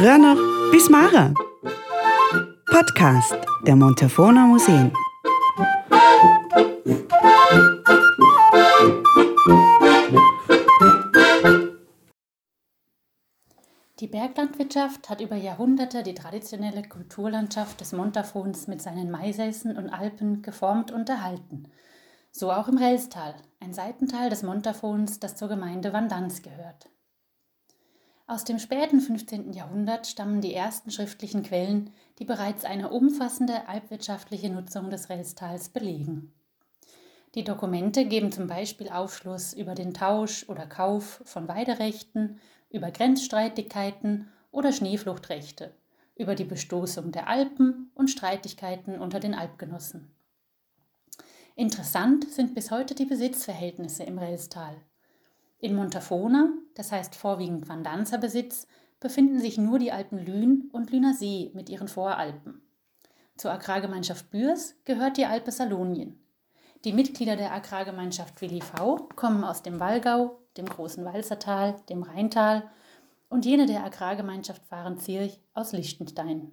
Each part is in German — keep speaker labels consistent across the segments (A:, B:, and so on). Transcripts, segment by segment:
A: früher noch bis Mara. Podcast der Montafona Museen.
B: Die Berglandwirtschaft hat über Jahrhunderte die traditionelle Kulturlandschaft des Montafons mit seinen Maisäßen und Alpen geformt und erhalten. So auch im Relstal, ein Seitental des Montafons, das zur Gemeinde Vandans gehört. Aus dem späten 15. Jahrhundert stammen die ersten schriftlichen Quellen, die bereits eine umfassende alpwirtschaftliche Nutzung des Relstals belegen. Die Dokumente geben zum Beispiel Aufschluss über den Tausch oder Kauf von Weiderechten über Grenzstreitigkeiten oder Schneefluchtrechte, über die Bestoßung der Alpen und Streitigkeiten unter den Alpgenossen. Interessant sind bis heute die Besitzverhältnisse im Relstal. In Montafona, das heißt vorwiegend Vandanzer Besitz, befinden sich nur die Alpen Lühn und Lüner See mit ihren Voralpen. Zur Agrargemeinschaft Bürs gehört die Alpe Salonien. Die Mitglieder der Agrargemeinschaft Willi V kommen aus dem Wallgau, dem großen Walzertal, dem Rheintal und jene der Agrargemeinschaft Wahrenzirch aus Liechtenstein.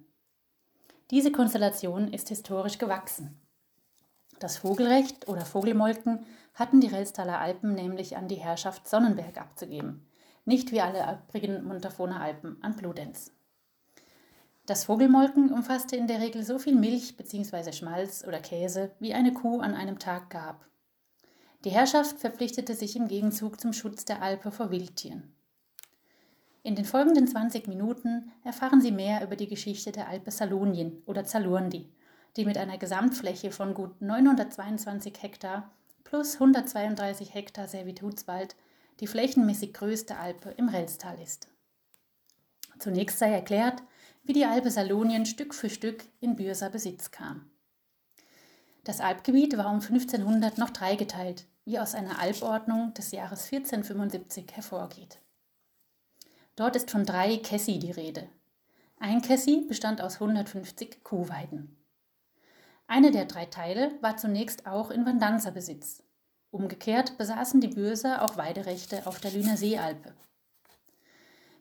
B: Diese Konstellation ist historisch gewachsen. Das Vogelrecht oder Vogelmolken hatten die Relstaler Alpen nämlich an die Herrschaft Sonnenberg abzugeben, nicht wie alle übrigen Montafoner Alpen an Bludenz. Das Vogelmolken umfasste in der Regel so viel Milch bzw. Schmalz oder Käse, wie eine Kuh an einem Tag gab. Die Herrschaft verpflichtete sich im Gegenzug zum Schutz der Alpe vor Wildtieren. In den folgenden 20 Minuten erfahren Sie mehr über die Geschichte der Alpe Salonien oder Zalurndi, die mit einer Gesamtfläche von gut 922 Hektar plus 132 Hektar Servitutswald die flächenmäßig größte Alpe im Relstal ist. Zunächst sei erklärt, wie die Alpe Salonien Stück für Stück in Bürser Besitz kam. Das Alpgebiet war um 1500 noch dreigeteilt, wie aus einer Albordnung des Jahres 1475 hervorgeht. Dort ist von drei Kessi die Rede. Ein Kessi bestand aus 150 Kuhweiden. Eine der drei Teile war zunächst auch in Vandanzer Besitz. Umgekehrt besaßen die Bürser auch Weiderechte auf der Lüner Seealpe.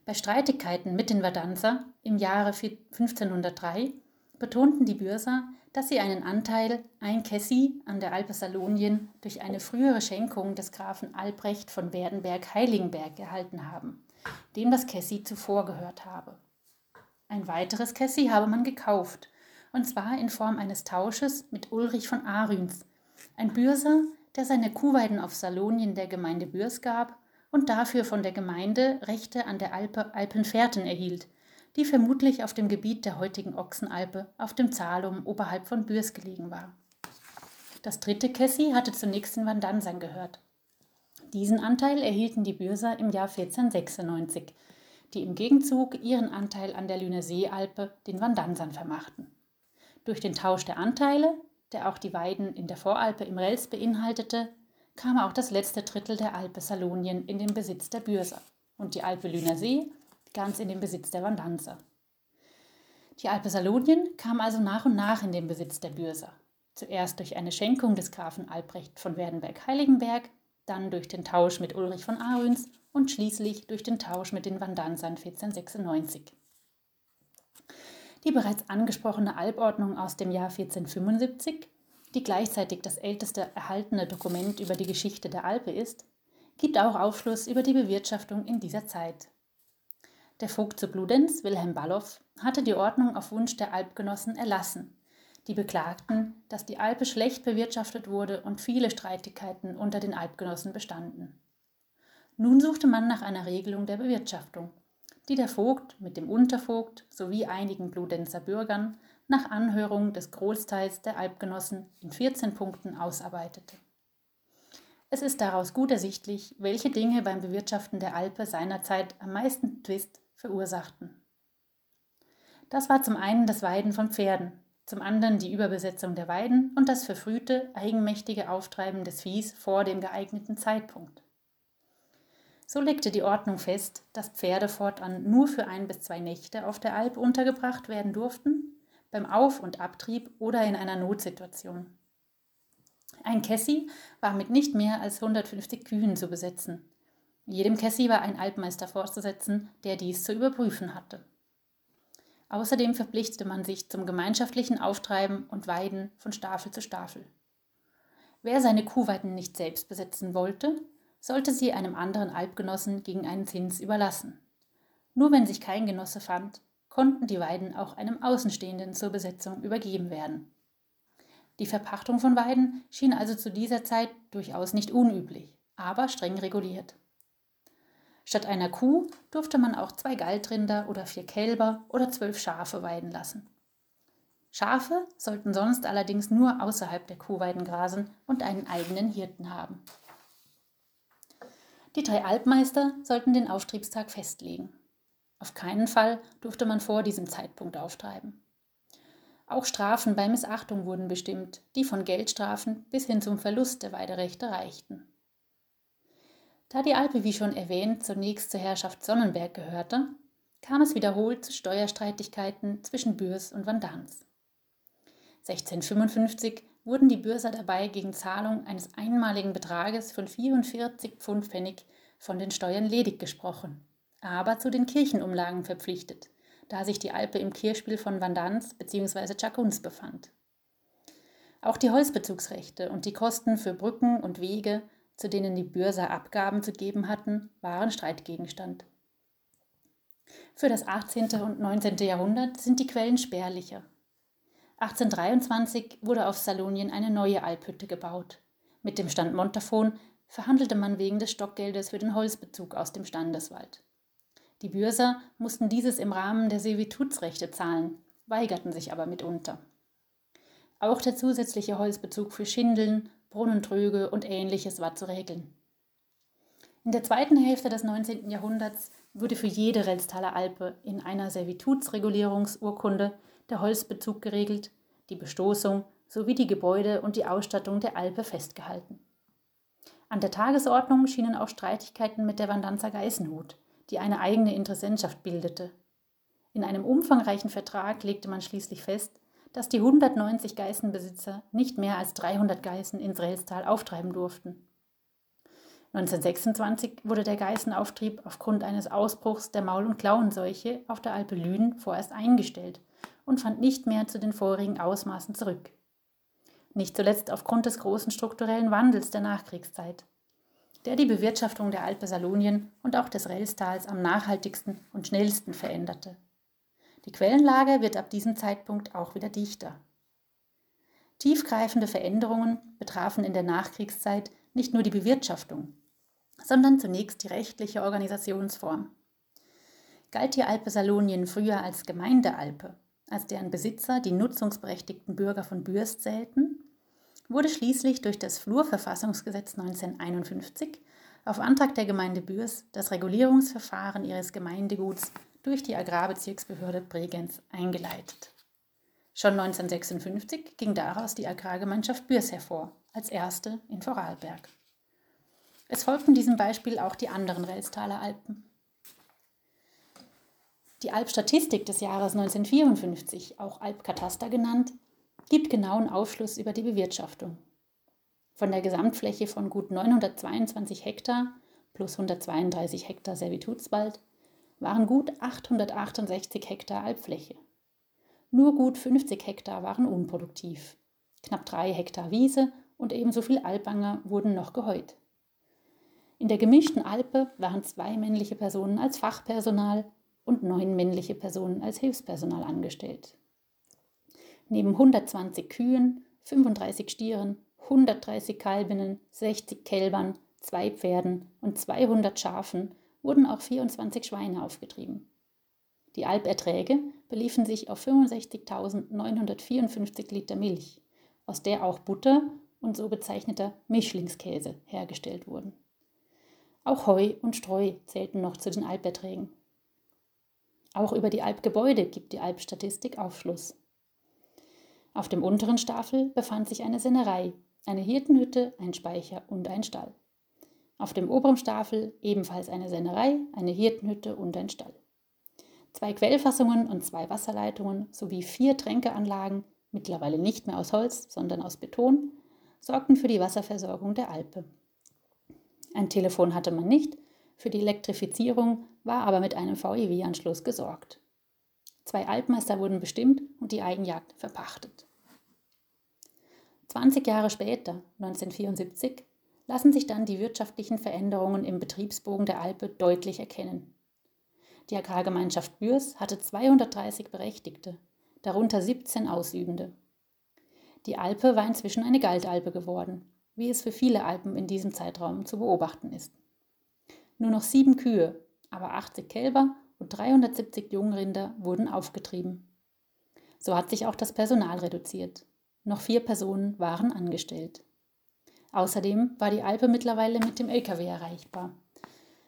B: Bei Streitigkeiten mit den Vadanzer im Jahre 1503 betonten die Bürser, dass sie einen Anteil, ein Kessi, an der Alpe Salonien durch eine frühere Schenkung des Grafen Albrecht von Werdenberg-Heiligenberg erhalten haben, dem das Kessi zuvor gehört habe. Ein weiteres Kessi habe man gekauft, und zwar in Form eines Tausches mit Ulrich von Arüns, ein Bürser, der seine Kuhweiden auf Salonien der Gemeinde Bürs gab und dafür von der Gemeinde Rechte an der Alpe Alpenfährten erhielt, die vermutlich auf dem Gebiet der heutigen Ochsenalpe auf dem Zalum oberhalb von Bürs gelegen war. Das dritte Kessi hatte zunächst in Vandansern gehört. Diesen Anteil erhielten die Bürser im Jahr 1496, die im Gegenzug ihren Anteil an der Lüner Seealpe den Vandansern vermachten. Durch den Tausch der Anteile, der auch die Weiden in der Voralpe im Rels beinhaltete, kam auch das letzte Drittel der Alpe Salonien in den Besitz der Bürser und die Alpe Lüner See ganz in den Besitz der Vandanzer. Die Alpe Salonien kam also nach und nach in den Besitz der Bürser. Zuerst durch eine Schenkung des Grafen Albrecht von Werdenberg-Heiligenberg, dann durch den Tausch mit Ulrich von Arüns und schließlich durch den Tausch mit den Vandanzern 1496. Die bereits angesprochene Albordnung aus dem Jahr 1475, die gleichzeitig das älteste erhaltene Dokument über die Geschichte der Alpe ist, gibt auch Aufschluss über die Bewirtschaftung in dieser Zeit. Der Vogt zu Bludenz, Wilhelm Balloff, hatte die Ordnung auf Wunsch der Alpgenossen erlassen. Die beklagten, dass die Alpe schlecht bewirtschaftet wurde und viele Streitigkeiten unter den Alpgenossen bestanden. Nun suchte man nach einer Regelung der Bewirtschaftung, die der Vogt mit dem Untervogt sowie einigen Bludenzer Bürgern nach Anhörung des Großteils der Alpgenossen in 14 Punkten ausarbeitete. Es ist daraus gut ersichtlich, welche Dinge beim Bewirtschaften der Alpe seinerzeit am meisten Twist verursachten. Das war zum einen das Weiden von Pferden, zum anderen die Überbesetzung der Weiden und das verfrühte, eigenmächtige Auftreiben des Viehs vor dem geeigneten Zeitpunkt. So legte die Ordnung fest, dass Pferde fortan nur für ein bis zwei Nächte auf der Alp untergebracht werden durften, beim Auf- und Abtrieb oder in einer Notsituation. Ein Kessi war mit nicht mehr als 150 Kühen zu besetzen, jedem Kessi war ein Altmeister vorzusetzen, der dies zu überprüfen hatte. Außerdem verpflichtete man sich zum gemeinschaftlichen Auftreiben und Weiden von Staffel zu Staffel. Wer seine Kuhweiden nicht selbst besitzen wollte, sollte sie einem anderen Alpgenossen gegen einen Zins überlassen. Nur wenn sich kein Genosse fand, konnten die Weiden auch einem Außenstehenden zur Besetzung übergeben werden. Die Verpachtung von Weiden schien also zu dieser Zeit durchaus nicht unüblich, aber streng reguliert. Statt einer Kuh durfte man auch zwei Galtrinder oder vier Kälber oder zwölf Schafe weiden lassen. Schafe sollten sonst allerdings nur außerhalb der Kuhweiden grasen und einen eigenen Hirten haben. Die drei Alpmeister sollten den Auftriebstag festlegen. Auf keinen Fall durfte man vor diesem Zeitpunkt auftreiben. Auch Strafen bei Missachtung wurden bestimmt, die von Geldstrafen bis hin zum Verlust der Weiderechte reichten. Da die Alpe, wie schon erwähnt, zunächst zur Herrschaft Sonnenberg gehörte, kam es wiederholt zu Steuerstreitigkeiten zwischen Bürs und Vandans. 1655 wurden die Bürser dabei gegen Zahlung eines einmaligen Betrages von 44 Pfund Pfennig von den Steuern ledig gesprochen, aber zu den Kirchenumlagen verpflichtet, da sich die Alpe im Kirchspiel von Vandans bzw. Chacuns befand. Auch die Holzbezugsrechte und die Kosten für Brücken und Wege zu denen die Bürser Abgaben zu geben hatten, waren Streitgegenstand. Für das 18. und 19. Jahrhundert sind die Quellen spärlicher. 1823 wurde auf Salonien eine neue Alphütte gebaut. Mit dem Stand Montafon verhandelte man wegen des Stockgeldes für den Holzbezug aus dem Standeswald. Die Bürser mussten dieses im Rahmen der Servitutsrechte zahlen, weigerten sich aber mitunter. Auch der zusätzliche Holzbezug für Schindeln, Brunnentröge und ähnliches war zu regeln. In der zweiten Hälfte des 19. Jahrhunderts wurde für jede Relstaler Alpe in einer Servitutsregulierungsurkunde der Holzbezug geregelt, die Bestoßung sowie die Gebäude und die Ausstattung der Alpe festgehalten. An der Tagesordnung schienen auch Streitigkeiten mit der Vandanzer Geißenhut, die eine eigene Interessentschaft bildete. In einem umfangreichen Vertrag legte man schließlich fest, dass die 190 Geißenbesitzer nicht mehr als 300 Geißen ins Relstal auftreiben durften. 1926 wurde der Geißenauftrieb aufgrund eines Ausbruchs der Maul- und Klauenseuche auf der Alpe Lünen vorerst eingestellt und fand nicht mehr zu den vorigen Ausmaßen zurück. Nicht zuletzt aufgrund des großen strukturellen Wandels der Nachkriegszeit, der die Bewirtschaftung der Alpe Salonien und auch des Rellstals am nachhaltigsten und schnellsten veränderte. Die Quellenlage wird ab diesem Zeitpunkt auch wieder dichter. Tiefgreifende Veränderungen betrafen in der Nachkriegszeit nicht nur die Bewirtschaftung, sondern zunächst die rechtliche Organisationsform. Galt die Alpe Salonien früher als Gemeindealpe, als deren Besitzer die nutzungsberechtigten Bürger von Bürst zählten, wurde schließlich durch das Flurverfassungsgesetz 1951 auf Antrag der Gemeinde Bürs das Regulierungsverfahren ihres Gemeindeguts durch die Agrarbezirksbehörde Bregenz eingeleitet. Schon 1956 ging daraus die Agrargemeinschaft Bürs hervor, als erste in Vorarlberg. Es folgten diesem Beispiel auch die anderen Relstaler Alpen. Die Alpstatistik des Jahres 1954, auch Alpkataster genannt, gibt genauen Aufschluss über die Bewirtschaftung. Von der Gesamtfläche von gut 922 Hektar plus 132 Hektar Servitutswald waren gut 868 Hektar Alpfläche. Nur gut 50 Hektar waren unproduktiv. Knapp drei Hektar Wiese und ebenso viel Alpanger wurden noch geheut. In der gemischten Alpe waren zwei männliche Personen als Fachpersonal und neun männliche Personen als Hilfspersonal angestellt. Neben 120 Kühen, 35 Stieren, 130 Kalbinnen, 60 Kälbern, zwei Pferden und 200 Schafen wurden auch 24 Schweine aufgetrieben. Die Alperträge beliefen sich auf 65.954 Liter Milch, aus der auch Butter und so bezeichneter Mischlingskäse hergestellt wurden. Auch Heu und Streu zählten noch zu den Alperträgen. Auch über die Alpgebäude gibt die Alpstatistik Aufschluss. Auf dem unteren Staffel befand sich eine Sennerei, eine Hirtenhütte, ein Speicher und ein Stall. Auf dem oberen Staffel ebenfalls eine Sennerei, eine Hirtenhütte und ein Stall. Zwei Quellfassungen und zwei Wasserleitungen sowie vier Tränkeanlagen, mittlerweile nicht mehr aus Holz, sondern aus Beton, sorgten für die Wasserversorgung der Alpe. Ein Telefon hatte man nicht, für die Elektrifizierung war aber mit einem VEW-Anschluss gesorgt. Zwei Altmeister wurden bestimmt und die Eigenjagd verpachtet. 20 Jahre später, 1974, lassen sich dann die wirtschaftlichen Veränderungen im Betriebsbogen der Alpe deutlich erkennen. Die Agrargemeinschaft Bürs hatte 230 Berechtigte, darunter 17 Ausübende. Die Alpe war inzwischen eine Galtalpe geworden, wie es für viele Alpen in diesem Zeitraum zu beobachten ist. Nur noch sieben Kühe, aber 80 Kälber und 370 Jungrinder wurden aufgetrieben. So hat sich auch das Personal reduziert. Noch vier Personen waren angestellt. Außerdem war die Alpe mittlerweile mit dem Lkw erreichbar,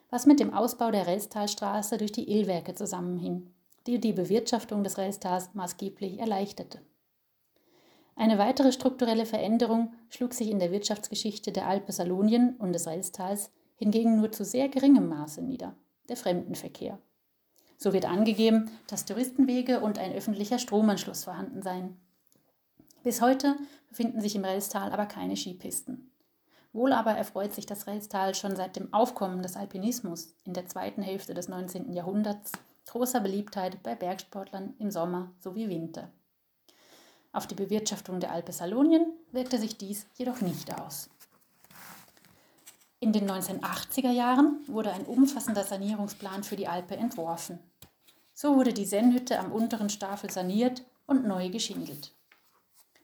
B: was mit dem Ausbau der Relstalstraße durch die Illwerke zusammenhing, die die Bewirtschaftung des Relstals maßgeblich erleichterte. Eine weitere strukturelle Veränderung schlug sich in der Wirtschaftsgeschichte der Alpe Salonien und des Relstals hingegen nur zu sehr geringem Maße nieder, der Fremdenverkehr. So wird angegeben, dass Touristenwege und ein öffentlicher Stromanschluss vorhanden seien. Bis heute befinden sich im Relstal aber keine Skipisten. Wohl aber erfreut sich das Relstal schon seit dem Aufkommen des Alpinismus in der zweiten Hälfte des 19. Jahrhunderts großer Beliebtheit bei Bergsportlern im Sommer sowie Winter. Auf die Bewirtschaftung der Alpe Salonien wirkte sich dies jedoch nicht aus. In den 1980er Jahren wurde ein umfassender Sanierungsplan für die Alpe entworfen. So wurde die Sennhütte am unteren Staffel saniert und neu geschindelt.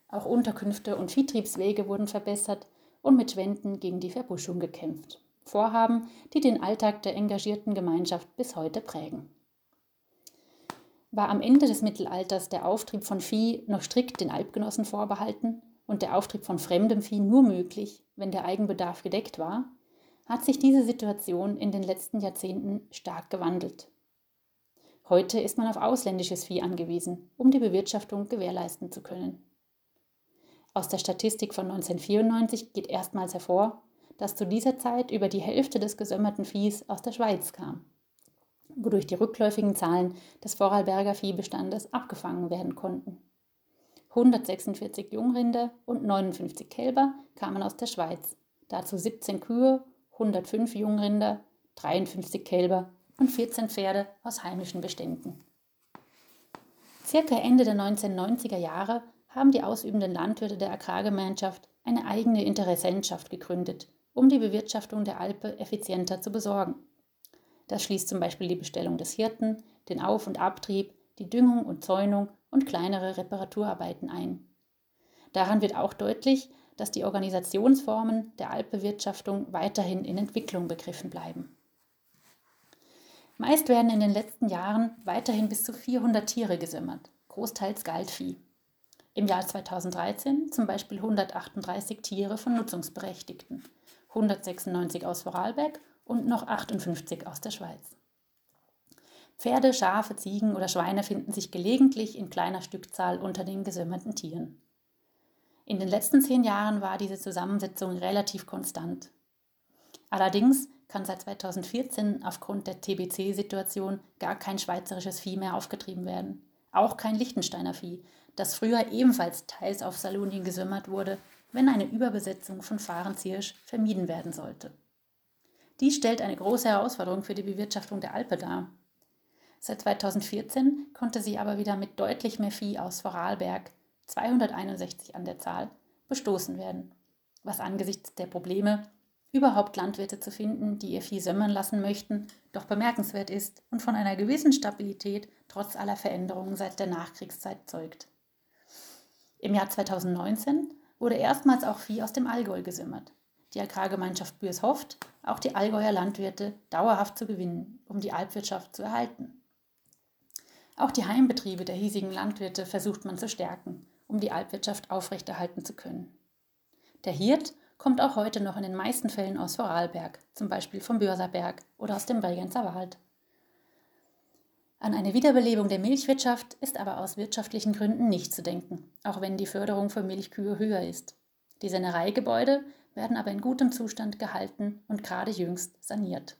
B: Auch Unterkünfte und Viehtriebswege wurden verbessert und mit Wänden gegen die Verbuschung gekämpft. Vorhaben, die den Alltag der engagierten Gemeinschaft bis heute prägen. War am Ende des Mittelalters der Auftrieb von Vieh noch strikt den Alpgenossen vorbehalten und der Auftrieb von fremdem Vieh nur möglich, wenn der Eigenbedarf gedeckt war, hat sich diese Situation in den letzten Jahrzehnten stark gewandelt. Heute ist man auf ausländisches Vieh angewiesen, um die Bewirtschaftung gewährleisten zu können. Aus der Statistik von 1994 geht erstmals hervor, dass zu dieser Zeit über die Hälfte des gesömmerten Viehs aus der Schweiz kam, wodurch die rückläufigen Zahlen des Vorarlberger Viehbestandes abgefangen werden konnten. 146 Jungrinder und 59 Kälber kamen aus der Schweiz, dazu 17 Kühe 105 Jungrinder, 53 Kälber und 14 Pferde aus heimischen Beständen. Circa Ende der 1990er Jahre haben die ausübenden Landwirte der Agrargemeinschaft eine eigene Interessentschaft gegründet, um die Bewirtschaftung der Alpe effizienter zu besorgen. Das schließt zum Beispiel die Bestellung des Hirten, den Auf- und Abtrieb, die Düngung und Zäunung und kleinere Reparaturarbeiten ein. Daran wird auch deutlich, dass die Organisationsformen der Alpbewirtschaftung weiterhin in Entwicklung begriffen bleiben. Meist werden in den letzten Jahren weiterhin bis zu 400 Tiere gesümmert, großteils Galtvieh. Im Jahr 2013 zum Beispiel 138 Tiere von Nutzungsberechtigten, 196 aus Vorarlberg und noch 58 aus der Schweiz. Pferde, Schafe, Ziegen oder Schweine finden sich gelegentlich in kleiner Stückzahl unter den gesümmerten Tieren. In den letzten zehn Jahren war diese Zusammensetzung relativ konstant. Allerdings kann seit 2014 aufgrund der TBC-Situation gar kein schweizerisches Vieh mehr aufgetrieben werden. Auch kein Lichtensteiner Vieh, das früher ebenfalls teils auf Salonien gesümmert wurde, wenn eine Überbesetzung von Fahrenziersch vermieden werden sollte. Dies stellt eine große Herausforderung für die Bewirtschaftung der Alpe dar. Seit 2014 konnte sie aber wieder mit deutlich mehr Vieh aus Vorarlberg, 261 an der Zahl, bestoßen werden, was angesichts der Probleme, überhaupt Landwirte zu finden, die ihr Vieh sömmern lassen möchten, doch bemerkenswert ist und von einer gewissen Stabilität trotz aller Veränderungen seit der Nachkriegszeit zeugt. Im Jahr 2019 wurde erstmals auch Vieh aus dem Allgäu gesümmert. Die Agrargemeinschaft Bürs hofft, auch die Allgäuer Landwirte dauerhaft zu gewinnen, um die Alpwirtschaft zu erhalten. Auch die Heimbetriebe der hiesigen Landwirte versucht man zu stärken um die Alpwirtschaft aufrechterhalten zu können. Der Hirt kommt auch heute noch in den meisten Fällen aus Vorarlberg, zum Beispiel vom Börserberg oder aus dem Bregenzer Wald. An eine Wiederbelebung der Milchwirtschaft ist aber aus wirtschaftlichen Gründen nicht zu denken, auch wenn die Förderung für Milchkühe höher ist. Die Sennereigebäude werden aber in gutem Zustand gehalten und gerade jüngst saniert.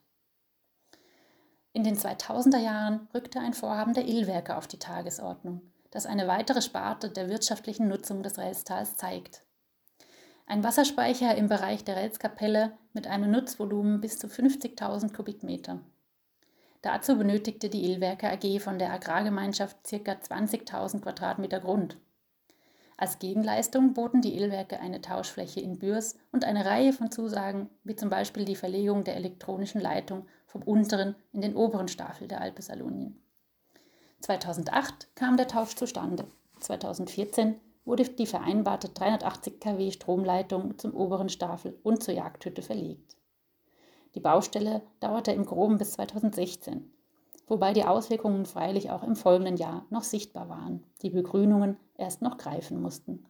B: In den 2000er Jahren rückte ein Vorhaben der Illwerke auf die Tagesordnung das eine weitere Sparte der wirtschaftlichen Nutzung des Relstals zeigt. Ein Wasserspeicher im Bereich der Relskapelle mit einem Nutzvolumen bis zu 50.000 Kubikmeter. Dazu benötigte die Illwerke AG von der Agrargemeinschaft ca. 20.000 Quadratmeter Grund. Als Gegenleistung boten die Illwerke eine Tauschfläche in Bürs und eine Reihe von Zusagen, wie zum Beispiel die Verlegung der elektronischen Leitung vom unteren in den oberen Staffel der Alpe Salonien. 2008 kam der Tausch zustande. 2014 wurde die vereinbarte 380 kW Stromleitung zum oberen Staffel und zur Jagdhütte verlegt. Die Baustelle dauerte im Groben bis 2016 wobei die Auswirkungen freilich auch im folgenden Jahr noch sichtbar waren, die Begrünungen erst noch greifen mussten.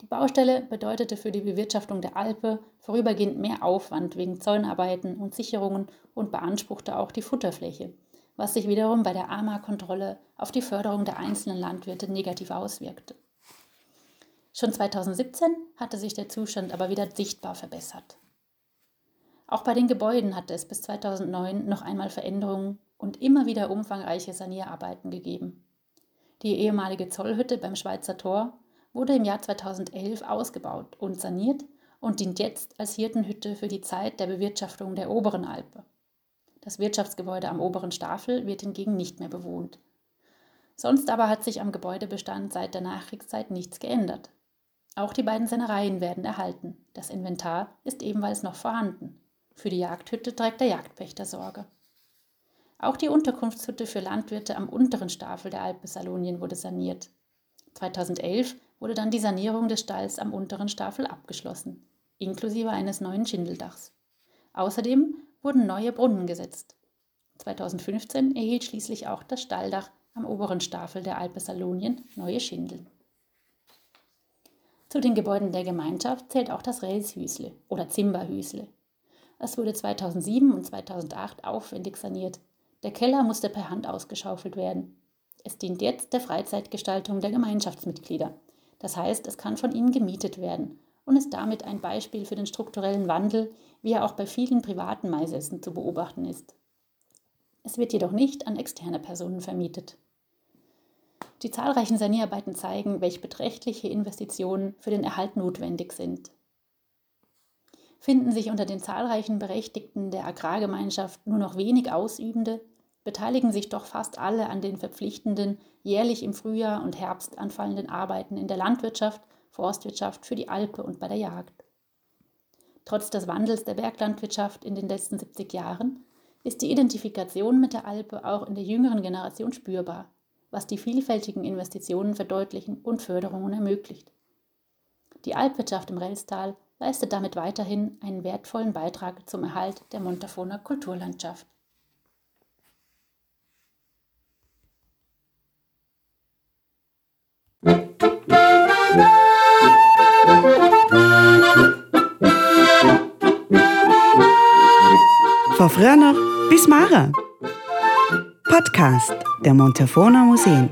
B: Die Baustelle bedeutete für die Bewirtschaftung der Alpe vorübergehend mehr Aufwand wegen Zäunarbeiten und Sicherungen und beanspruchte auch die Futterfläche, was sich wiederum bei der AMA-Kontrolle auf die Förderung der einzelnen Landwirte negativ auswirkte. Schon 2017 hatte sich der Zustand aber wieder sichtbar verbessert. Auch bei den Gebäuden hatte es bis 2009 noch einmal Veränderungen und immer wieder umfangreiche Sanierarbeiten gegeben. Die ehemalige Zollhütte beim Schweizer Tor wurde im Jahr 2011 ausgebaut und saniert und dient jetzt als Hirtenhütte für die Zeit der Bewirtschaftung der oberen Alpe. Das Wirtschaftsgebäude am oberen Staffel wird hingegen nicht mehr bewohnt. Sonst aber hat sich am Gebäudebestand seit der Nachkriegszeit nichts geändert. Auch die beiden Sennereien werden erhalten. Das Inventar ist ebenfalls noch vorhanden. Für die Jagdhütte trägt der Jagdpächter Sorge. Auch die Unterkunftshütte für Landwirte am unteren Staffel der Alpe Salonien wurde saniert. 2011 wurde dann die Sanierung des Stalls am unteren Staffel abgeschlossen, inklusive eines neuen Schindeldachs. Außerdem wurden neue Brunnen gesetzt. 2015 erhielt schließlich auch das Stalldach am oberen Staffel der Alpe Salonien neue Schindeln. Zu den Gebäuden der Gemeinschaft zählt auch das Relshüsle oder Zimberhüsle. Es wurde 2007 und 2008 aufwendig saniert. Der Keller musste per Hand ausgeschaufelt werden. Es dient jetzt der Freizeitgestaltung der Gemeinschaftsmitglieder. Das heißt, es kann von ihnen gemietet werden und ist damit ein Beispiel für den strukturellen Wandel, wie er auch bei vielen privaten Maisessen zu beobachten ist. Es wird jedoch nicht an externe Personen vermietet. Die zahlreichen Sanierarbeiten zeigen, welche beträchtliche Investitionen für den Erhalt notwendig sind finden sich unter den zahlreichen Berechtigten der Agrargemeinschaft nur noch wenig Ausübende, beteiligen sich doch fast alle an den verpflichtenden, jährlich im Frühjahr und Herbst anfallenden Arbeiten in der Landwirtschaft, Forstwirtschaft, für die Alpe und bei der Jagd. Trotz des Wandels der Berglandwirtschaft in den letzten 70 Jahren ist die Identifikation mit der Alpe auch in der jüngeren Generation spürbar, was die vielfältigen Investitionen verdeutlichen und Förderungen ermöglicht. Die Alpwirtschaft im Relstal leistet damit weiterhin einen wertvollen Beitrag zum Erhalt der Montafoner Kulturlandschaft.
A: Von früher noch bis Mara. Podcast der Montafoner Museen.